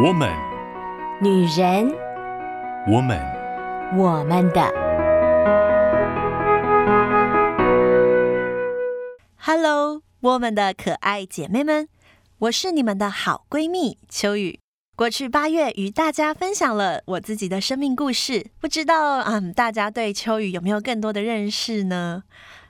我们，女人，我们，我们的。Hello，我们的可爱姐妹们，我是你们的好闺蜜秋雨。过去八月与大家分享了我自己的生命故事，不知道嗯，大家对秋雨有没有更多的认识呢？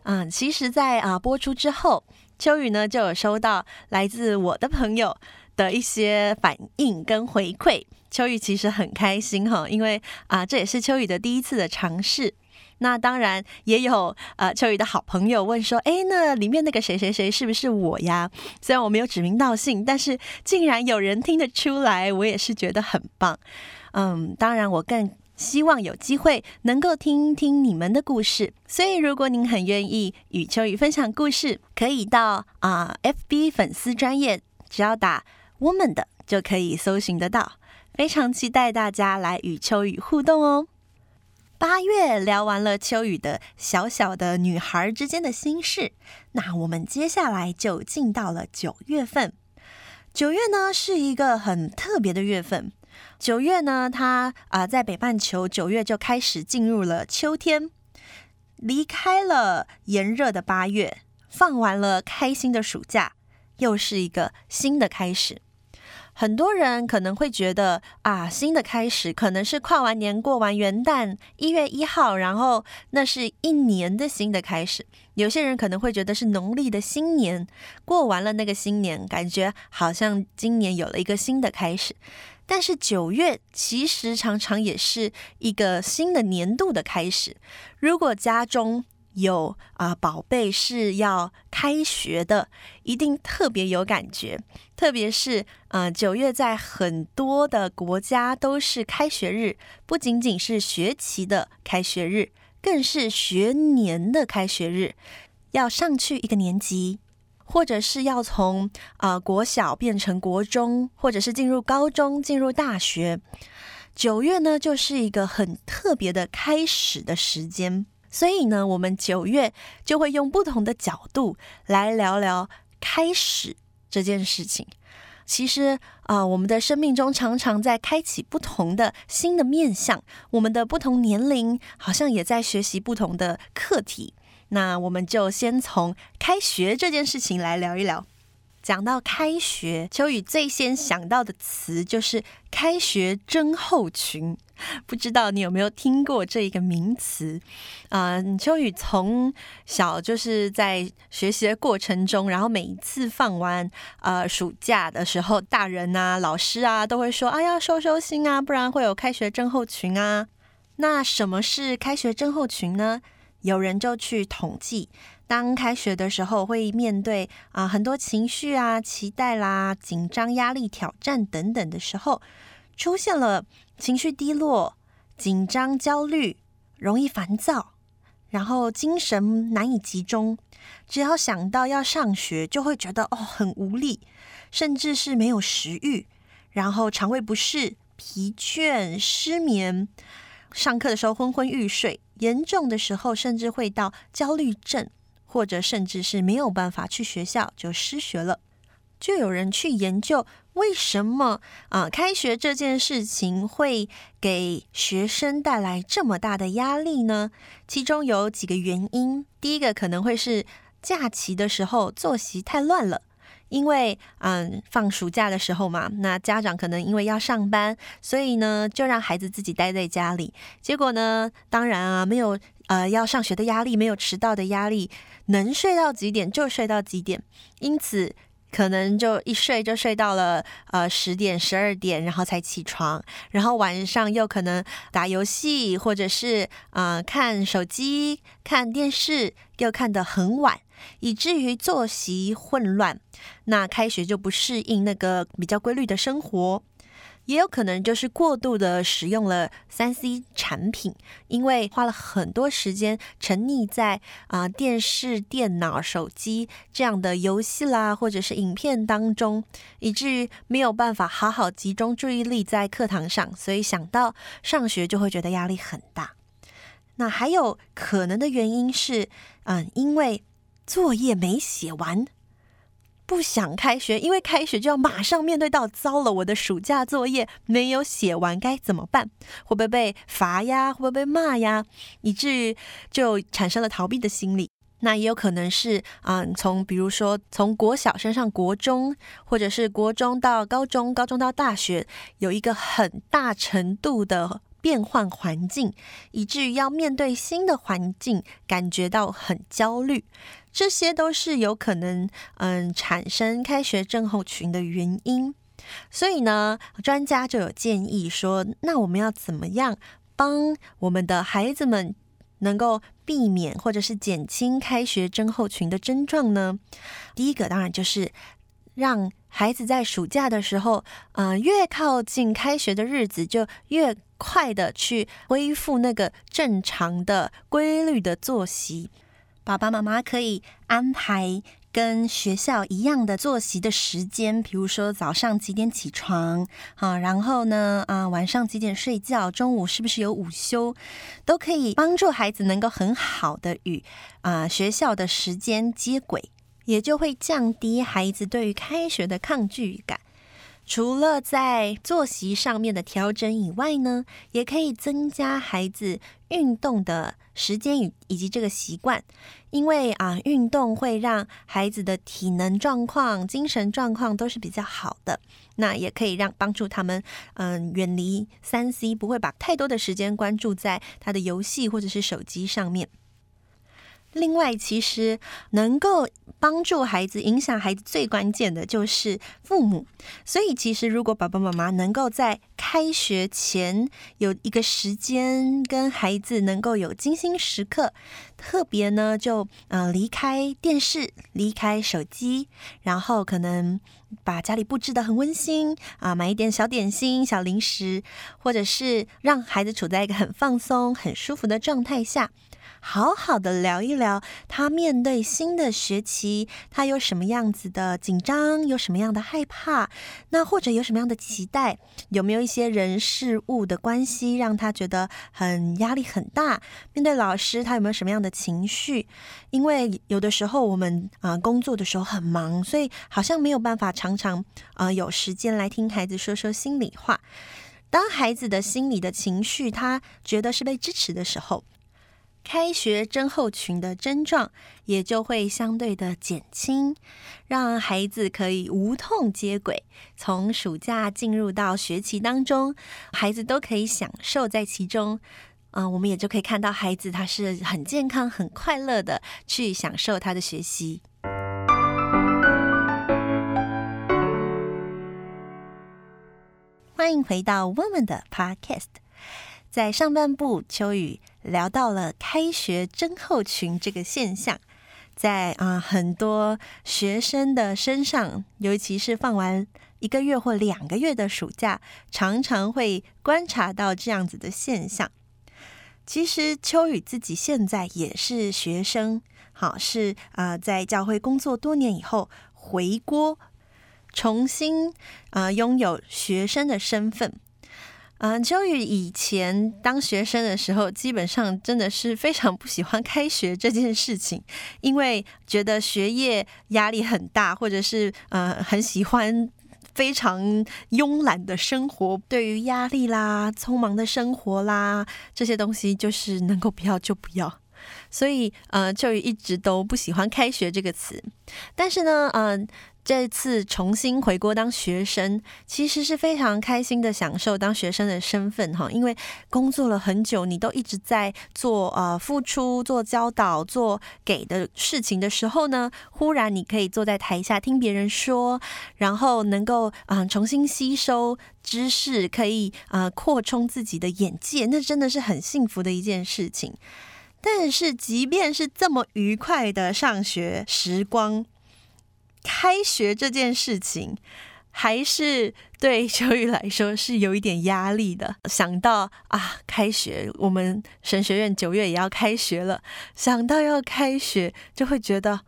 嗯，其实在，在啊播出之后，秋雨呢就有收到来自我的朋友的一些反应跟回馈，秋雨其实很开心哈，因为啊这也是秋雨的第一次的尝试。那当然也有呃秋雨的好朋友问说，哎，那里面那个谁谁谁是不是我呀？虽然我没有指名道姓，但是竟然有人听得出来，我也是觉得很棒。嗯，当然我更希望有机会能够听听你们的故事，所以如果您很愿意与秋雨分享故事，可以到啊、FB 粉丝专业，只要打。我们的就可以搜寻得到，非常期待大家来与秋雨互动哦。八月聊完了秋雨的小小的女孩之间的心事，那我们接下来就进到了九月份。九月呢是一个很特别的月份，九月呢它啊、在北半球九月就开始进入了秋天，离开了炎热的八月，放完了开心的暑假，又是一个新的开始。很多人可能会觉得啊，新的开始可能是跨完年、过完元旦，一月一号，然后那是一年的新的开始。有些人可能会觉得是农历的新年，过完了那个新年，感觉好像今年有了一个新的开始。但是九月其实常常也是一个新的年度的开始。如果家中有啊，宝贝是要开学的，一定特别有感觉。特别是啊，九月在很多的国家都是开学日，不仅仅是学期的开学日，更是学年的开学日。要上去一个年级，或者是要从啊国小变成国中，或者是进入高中、进入大学，九月呢，就是一个很特别的开始的时间。所以呢，我们九月就会用不同的角度来聊聊开始这件事情。其实啊、我们的生命中常常在开启不同的新的面向，我们的不同年龄好像也在学习不同的课题。那我们就先从开学这件事情来聊一聊。讲到开学，秋雨最先想到的词就是“开学症候群”。不知道你有没有听过这一个名词？啊、秋雨从小就是在学习的过程中，然后每一次放完呃暑假的时候，大人啊、老师啊都会说：“啊，要收收心啊，不然会有开学症候群啊。”那什么是开学症候群呢？有人就去统计。当开学的时候，会面对啊、很多情绪啊、期待啦、紧张、压力、挑战等等的时候，出现了情绪低落、紧张、焦虑、容易烦躁，然后精神难以集中。只要想到要上学，就会觉得哦很无力，甚至是没有食欲，然后肠胃不适、疲倦、失眠，上课的时候昏昏欲睡，严重的时候甚至会到焦虑症。或者甚至是没有办法去学校就失学了，就有人去研究为什么啊、开学这件事情会给学生带来这么大的压力呢？其中有几个原因，第一个可能会是假期的时候作息太乱了，因为嗯放暑假的时候嘛，那家长可能因为要上班，所以呢就让孩子自己待在家里，结果呢当然啊没有。呃，要上学的压力，没有迟到的压力，能睡到几点就睡到几点，因此可能就一睡就睡到了呃十点、十二点，然后才起床，然后晚上又可能打游戏，或者是啊看手机、看电视，又看得很晚，以至于作息混乱，那开学就不适应那个比较规律的生活。也有可能就是过度的使用了三 C 产品，因为花了很多时间沉溺在啊、电视、电脑、手机这样的游戏啦，或者是影片当中，以至于没有办法好好集中注意力在课堂上，所以想到上学就会觉得压力很大。那还有可能的原因是，嗯，因为作业没写完。不想开学，因为开学就要马上面对到，糟了，我的暑假作业没有写完，该怎么办？会不会被罚呀？会不会被骂呀？以至于就产生了逃避的心理。那也有可能是啊，从比如说从国小升上国中，或者是国中到高中，高中到大学，有一个很大程度的变换环境，以至于要面对新的环境，感觉到很焦虑。这些都是有可能嗯产生开学症候群的原因，所以呢，专家就有建议说，那我们要怎么样帮我们的孩子们能够避免或者是减轻开学症候群的症状呢？第一个当然就是让孩子在暑假的时候，嗯，越靠近开学的日子，就越快的去恢复那个正常的规律的作息。爸爸妈妈可以安排跟学校一样的作息的时间，比如说早上几点起床啊，然后呢，啊，晚上几点睡觉，中午是不是有午休，都可以帮助孩子能够很好的与啊学校的时间接轨，也就会降低孩子对于开学的抗拒感。除了在作息上面的调整以外呢，也可以增加孩子运动的时间与以及这个习惯，因为啊，运动会让孩子的体能状况、精神状况都是比较好的。那也可以让帮助他们，嗯，远离三 C，不会把太多的时间关注在他的游戏或者是手机上面。另外，其实能够帮助孩子、影响孩子最关键的就是父母。所以，其实如果爸爸妈妈能够在开学前有一个时间跟孩子能够有精心时刻，特别呢就呃离开电视、离开手机，然后可能把家里布置的很温馨啊，买一点小点心、小零食，或者是让孩子处在一个很放松、很舒服的状态下。好好的聊一聊，他面对新的学期，他有什么样子的紧张，有什么样的害怕，那或者有什么样的期待，有没有一些人事物的关系让他觉得很压力很大？面对老师，他有没有什么样的情绪？因为有的时候我们啊、工作的时候很忙，所以好像没有办法常常啊、有时间来听孩子说说心里话。当孩子的心理的情绪，他觉得是被支持的时候。开学症候群的症状也就会相对的减轻，让孩子可以无痛接轨，从暑假进入到学期当中，孩子都可以享受在其中。啊、我们也就可以看到孩子他是很健康、很快乐的去享受他的学习。欢迎回到我们的 Podcast，在上半部秋雨。聊到了开学症候群这个现象，在啊、很多学生的身上，尤其是放完一个月或两个月的暑假，常常会观察到这样子的现象。其实秋雨自己现在也是学生，好是啊、在教会工作多年以后回国，重新啊、拥有学生的身份。嗯，秋雨以前当学生的时候，基本上真的是非常不喜欢开学这件事情，因为觉得学业压力很大，或者是呃很喜欢非常慵懒的生活。对于压力啦、匆忙的生活啦这些东西，就是能够不要就不要。所以呃，秋雨一直都不喜欢开学这个词。但是呢，嗯、这次重新回国当学生，其实是非常开心的享受当学生的身份哈，因为工作了很久，你都一直在做呃付出、做教导、做给的事情的时候呢，忽然你可以坐在台下听别人说，然后能够啊、重新吸收知识，可以啊、扩充自己的眼界，那真的是很幸福的一件事情。但是，即便是这么愉快的上学时光，开学这件事情，还是对秋雨来说是有一点压力的。想到啊，开学，我们神学院九月也要开学了。想到要开学，就会觉得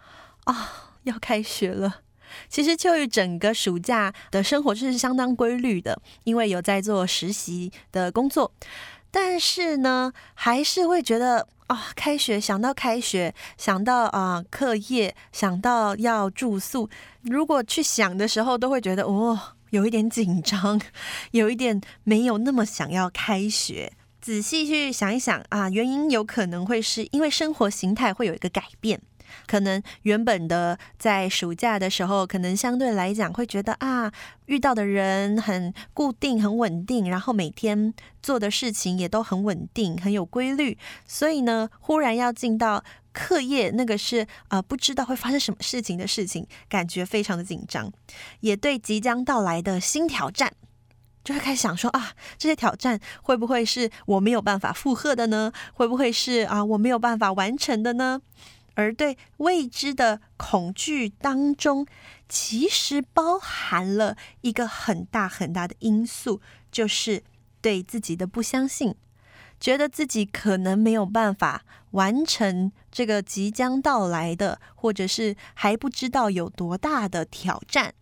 啊，要开学了。其实秋雨整个暑假的生活是相当规律的，因为有在做实习的工作。但是呢，还是会觉得啊、开学想到开学，想到啊、课业，想到要住宿，如果去想的时候，都会觉得哦，有一点紧张，有一点没有那么想要开学。仔细去想一想啊，原因有可能会是因为生活形态会有一个改变。可能原本的在暑假的时候，可能相对来讲会觉得啊，遇到的人很固定、很稳定，然后每天做的事情也都很稳定、很有规律。所以呢，忽然要进到课业，那个是啊、不知道会发生什么事情的事情，感觉非常的紧张，也对即将到来的新挑战，就会开始想说啊，这些挑战会不会是我没有办法负荷的呢？会不会是啊，我没有办法完成的呢？而对未知的恐惧当中，其实包含了一个很大很大的因素，就是对自己的不相信，觉得自己可能没有办法完成这个即将到来的，或者是还不知道有多大的挑战。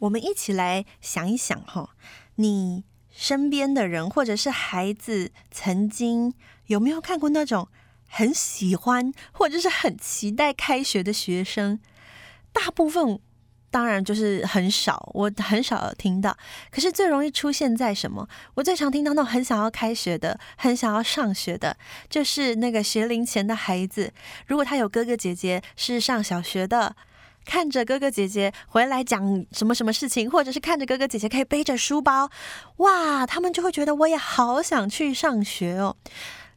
我们一起来想一想哈，你身边的人或者是孩子，曾经有没有看过那种？很喜欢或者是很期待开学的学生，大部分当然就是很少，我很少有听到。可是最容易出现在什么？我最常听到那种很想要开学的、很想要上学的，就是那个学龄前的孩子。如果他有哥哥姐姐是上小学的，看着哥哥姐姐回来讲什么什么事情，或者是看着哥哥姐姐可以背着书包，哇，他们就会觉得我也好想去上学哦。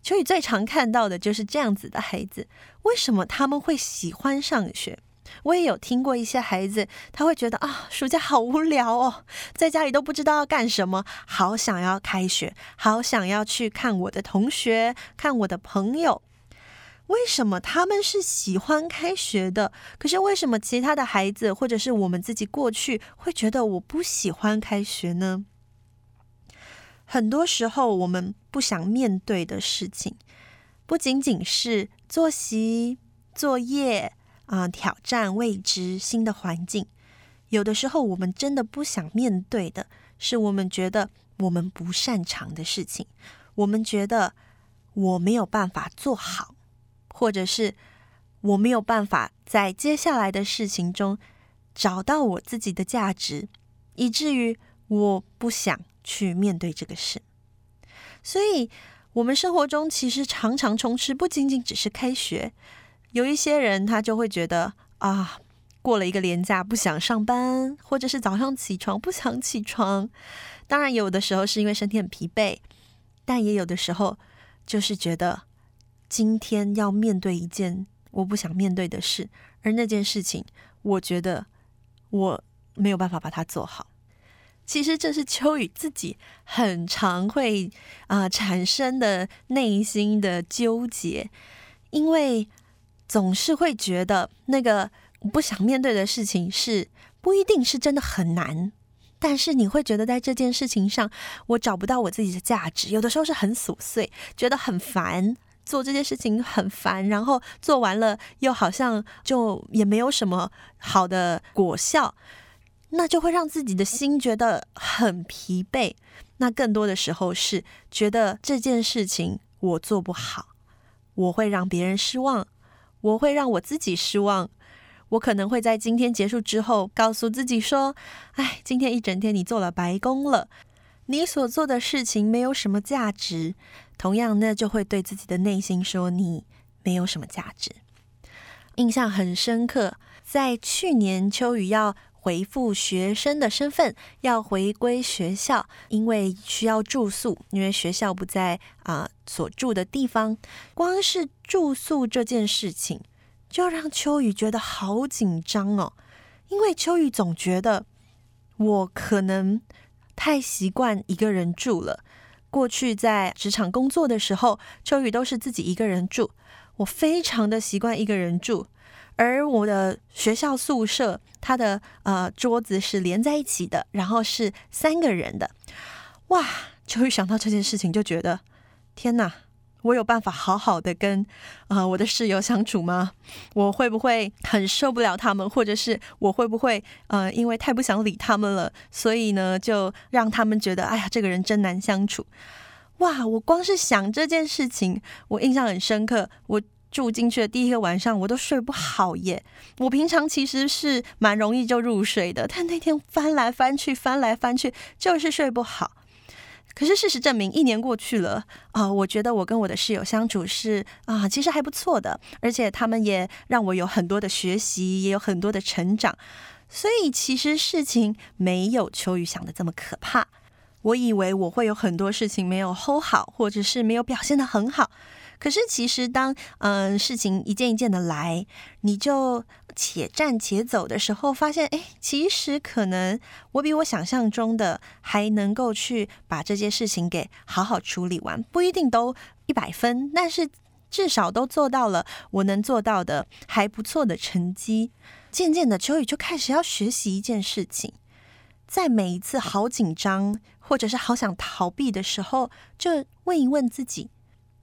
秋雨最常看到的就是这样子的孩子，为什么他们会喜欢上学？我也有听过一些孩子，他会觉得啊，暑假好无聊哦，在家里都不知道要干什么，好想要开学，好想要去看我的同学，看我的朋友。为什么他们是喜欢开学的？可是为什么其他的孩子，或者是我们自己过去，会觉得我不喜欢开学呢？很多时候，我们不想面对的事情，不仅仅是作息、作业啊、挑战未知、新的环境。有的时候，我们真的不想面对的，是我们觉得我们不擅长的事情，我们觉得我没有办法做好，或者是我没有办法在接下来的事情中找到我自己的价值，以至于我不想。去面对这个事，所以我们生活中其实常常充斥，不仅仅只是开学。有一些人他就会觉得啊，过了一个年假不想上班，或者是早上起床不想起床。当然，有的时候是因为身体很疲惫，但也有的时候就是觉得今天要面对一件我不想面对的事，而那件事情，我觉得我没有办法把它做好。其实这是秋雨自己很常会啊、产生的内心的纠结，因为总是会觉得那个不想面对的事情是不一定是真的很难，但是你会觉得在这件事情上我找不到我自己的价值，有的时候是很琐碎，觉得很烦，做这件事情很烦，然后做完了又好像就也没有什么好的果效。那就会让自己的心觉得很疲惫。那更多的时候是觉得这件事情我做不好，我会让别人失望，我会让我自己失望。我可能会在今天结束之后告诉自己说：“哎，今天一整天你做了白工了，你所做的事情没有什么价值。”同样呢，就会对自己的内心说：“你没有什么价值。”印象很深刻，在去年秋雨要。回复学生的身份，要回归学校，因为需要住宿，因为学校不在啊、所住的地方。光是住宿这件事情，就让秋雨觉得好紧张哦。因为秋雨总觉得我可能太习惯一个人住了。过去在职场工作的时候，秋雨都是自己一个人住，我非常的习惯一个人住。而我的学校宿舍，它的呃桌子是连在一起的，然后是三个人的，哇！就一想到这件事情，就觉得天哪，我有办法好好的跟呃我的室友相处吗？我会不会很受不了他们，或者是我会不会呃因为太不想理他们了，所以呢就让他们觉得哎呀这个人真难相处。哇，我光是想这件事情，我印象很深刻。我住进去的第一个晚上，我都睡不好耶。我平常其实是蛮容易就入睡的，但那天翻来翻去，翻来翻去，就是睡不好。可是事实证明，一年过去了啊、我觉得我跟我的室友相处是啊、其实还不错的，而且他们也让我有很多的学习，也有很多的成长。所以其实事情没有秋雨想的这么可怕。我以为我会有很多事情没有 hold 好，或者是没有表现得很好。可是其实当嗯、事情一件一件的来，你就且战且走的时候，发现哎，其实可能我比我想象中的还能够去把这件事情给好好处理完，不一定都一百分，但是至少都做到了我能做到的还不错的成绩。渐渐的，秋雨就开始要学习一件事情，在每一次好紧张或者是好想逃避的时候，就问一问自己。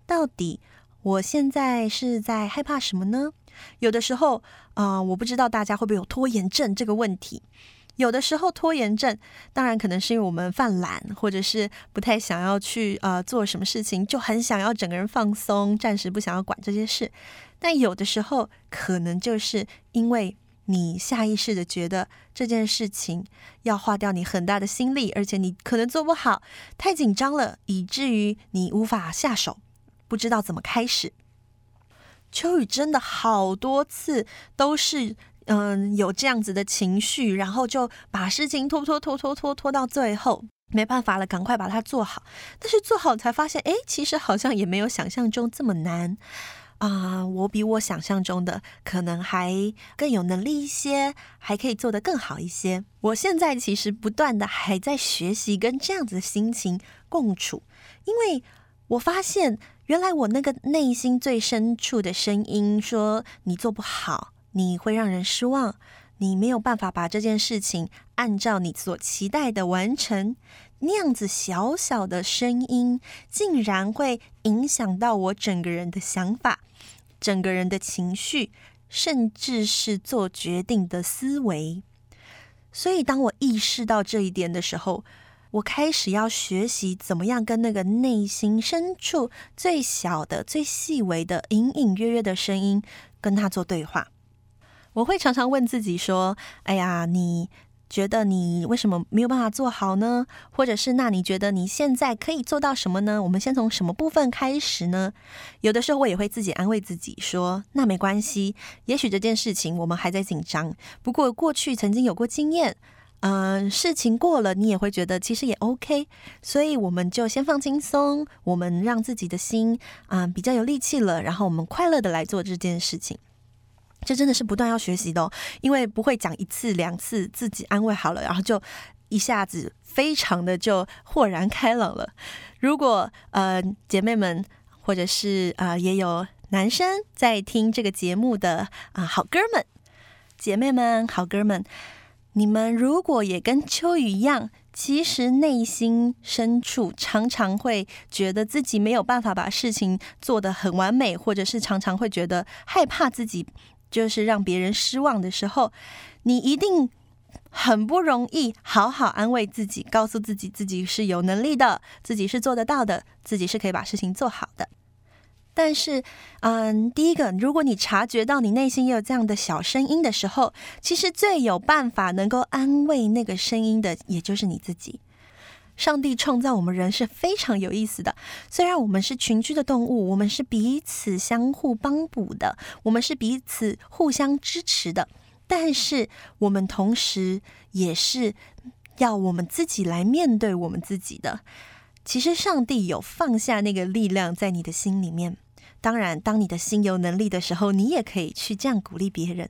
到底我现在是在害怕什么呢？有的时候，啊、我不知道大家会不会有拖延症这个问题。有的时候拖延症，当然可能是因为我们犯懒，或者是不太想要去呃做什么事情，就很想要整个人放松，暂时不想要管这些事。但有的时候，可能就是因为你下意识的觉得这件事情要花掉你很大的心力，而且你可能做不好，太紧张了，以至于你无法下手。不知道怎么开始，秋雨真的好多次都是嗯有这样子的情绪，然后就把事情拖拖拖拖拖拖到最后，没办法了，赶快把它做好。但是做好才发现，哎，其实好像也没有想象中这么难啊！我比我想象中的可能还更有能力一些，还可以做得更好一些。我现在其实不断的还在学习跟这样子的心情共处，因为我发现。原来我那个内心最深处的声音说：“你做不好，你会让人失望，你没有办法把这件事情按照你所期待的完成。”那样子小小的声音，竟然会影响到我整个人的想法、整个人的情绪，甚至是做决定的思维。所以，当我意识到这一点的时候，我开始要学习怎么样跟那个内心深处最小的、最细微的、隐隐约约的声音跟他做对话。我会常常问自己说：“哎呀，你觉得你为什么没有办法做好呢？或者是那你觉得你现在可以做到什么呢？我们先从什么部分开始呢？”有的时候我也会自己安慰自己说：“那没关系，也许这件事情我们还在紧张，不过过去曾经有过经验。”嗯、事情过了，你也会觉得其实也 OK，所以我们就先放轻松，我们让自己的心啊、比较有力气了，然后我们快乐的来做这件事情。这真的是不断要学习的哦，因为不会讲一次两次自己安慰好了，然后就一下子非常的就豁然开朗了。如果呃姐妹们或者是啊、也有男生在听这个节目的啊、好哥们、姐妹们、好哥们。你们如果也跟秋雨一样，其实内心深处常常会觉得自己没有办法把事情做得很完美，或者是常常会觉得害怕自己就是让别人失望的时候，你一定很不容易好好安慰自己，告诉自己自己是有能力的，自己是做得到的，自己是可以把事情做好的。但是，嗯，第一个，如果你察觉到你内心也有这样的小声音的时候，其实最有办法能够安慰那个声音的，也就是你自己。上帝创造我们人是非常有意思的，虽然我们是群居的动物，我们是彼此相互帮补的，我们是彼此互相支持的，但是我们同时也是要我们自己来面对我们自己的。其实，上帝有放下那个力量在你的心里面。当然，当你的心有能力的时候，你也可以去这样鼓励别人，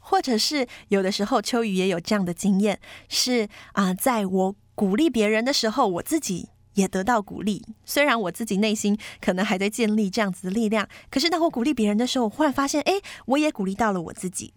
或者是有的时候，秋雨也有这样的经验，是啊、在我鼓励别人的时候，我自己也得到鼓励。虽然我自己内心可能还在建立这样子的力量，可是当我鼓励别人的时候，我忽然发现，哎，我也鼓励到了我自己。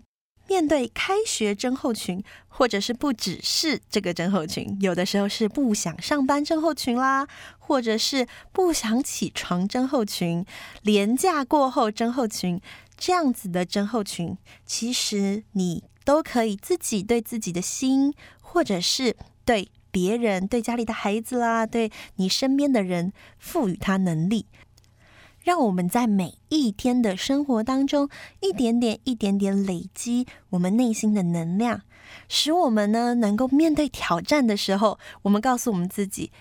面对开学症候群，或者是不只是这个症候群，有的时候是不想上班症候群啦，或者是不想起床症候群，连假过后症候群，这样子的症候群，其实你都可以自己对自己的心，或者是对别人、对家里的孩子啦，对你身边的人，赋予他能力，让我们在每一天的生活当中，一点点、一点点累积我们内心的能量，使我们呢能够面对挑战的时候，我们告诉我们自己，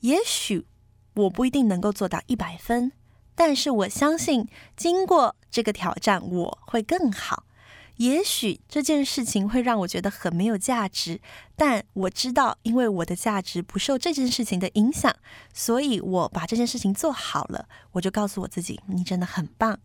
也许我不一定能够做到一百分，但是我相信，经过这个挑战，我会更好。也许这件事情会让我觉得很没有价值，但我知道，因为我的价值不受这件事情的影响，所以我把这件事情做好了。我就告诉我自己，你真的很棒。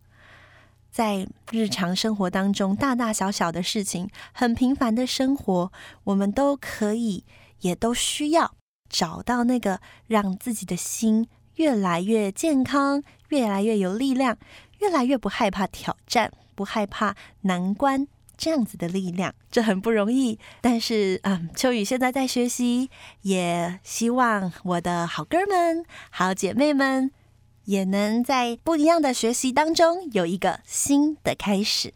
在日常生活当中，大大小小的事情，很平凡的生活，我们都可以，也都需要找到那个让自己的心越来越健康，越来越有力量，越来越不害怕挑战。不害怕难关这样子的力量，这很不容易。但是，嗯，秋雨现在在学习，也希望我的好哥们、好姐妹们，也能在不一样的学习当中有一个新的开始。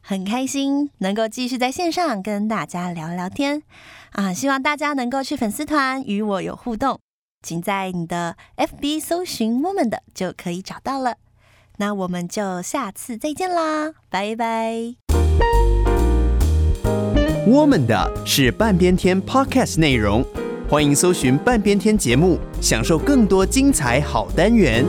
很开心能够继续在线上跟大家聊聊天啊！希望大家能够去粉丝团与我有互动，请在你的 FB 搜寻 Woman 的就可以找到了。那我们就下次再见啦，拜拜。我们的是半边天 Podcast 内容，欢迎搜寻半边天节目，享受更多精彩好单元。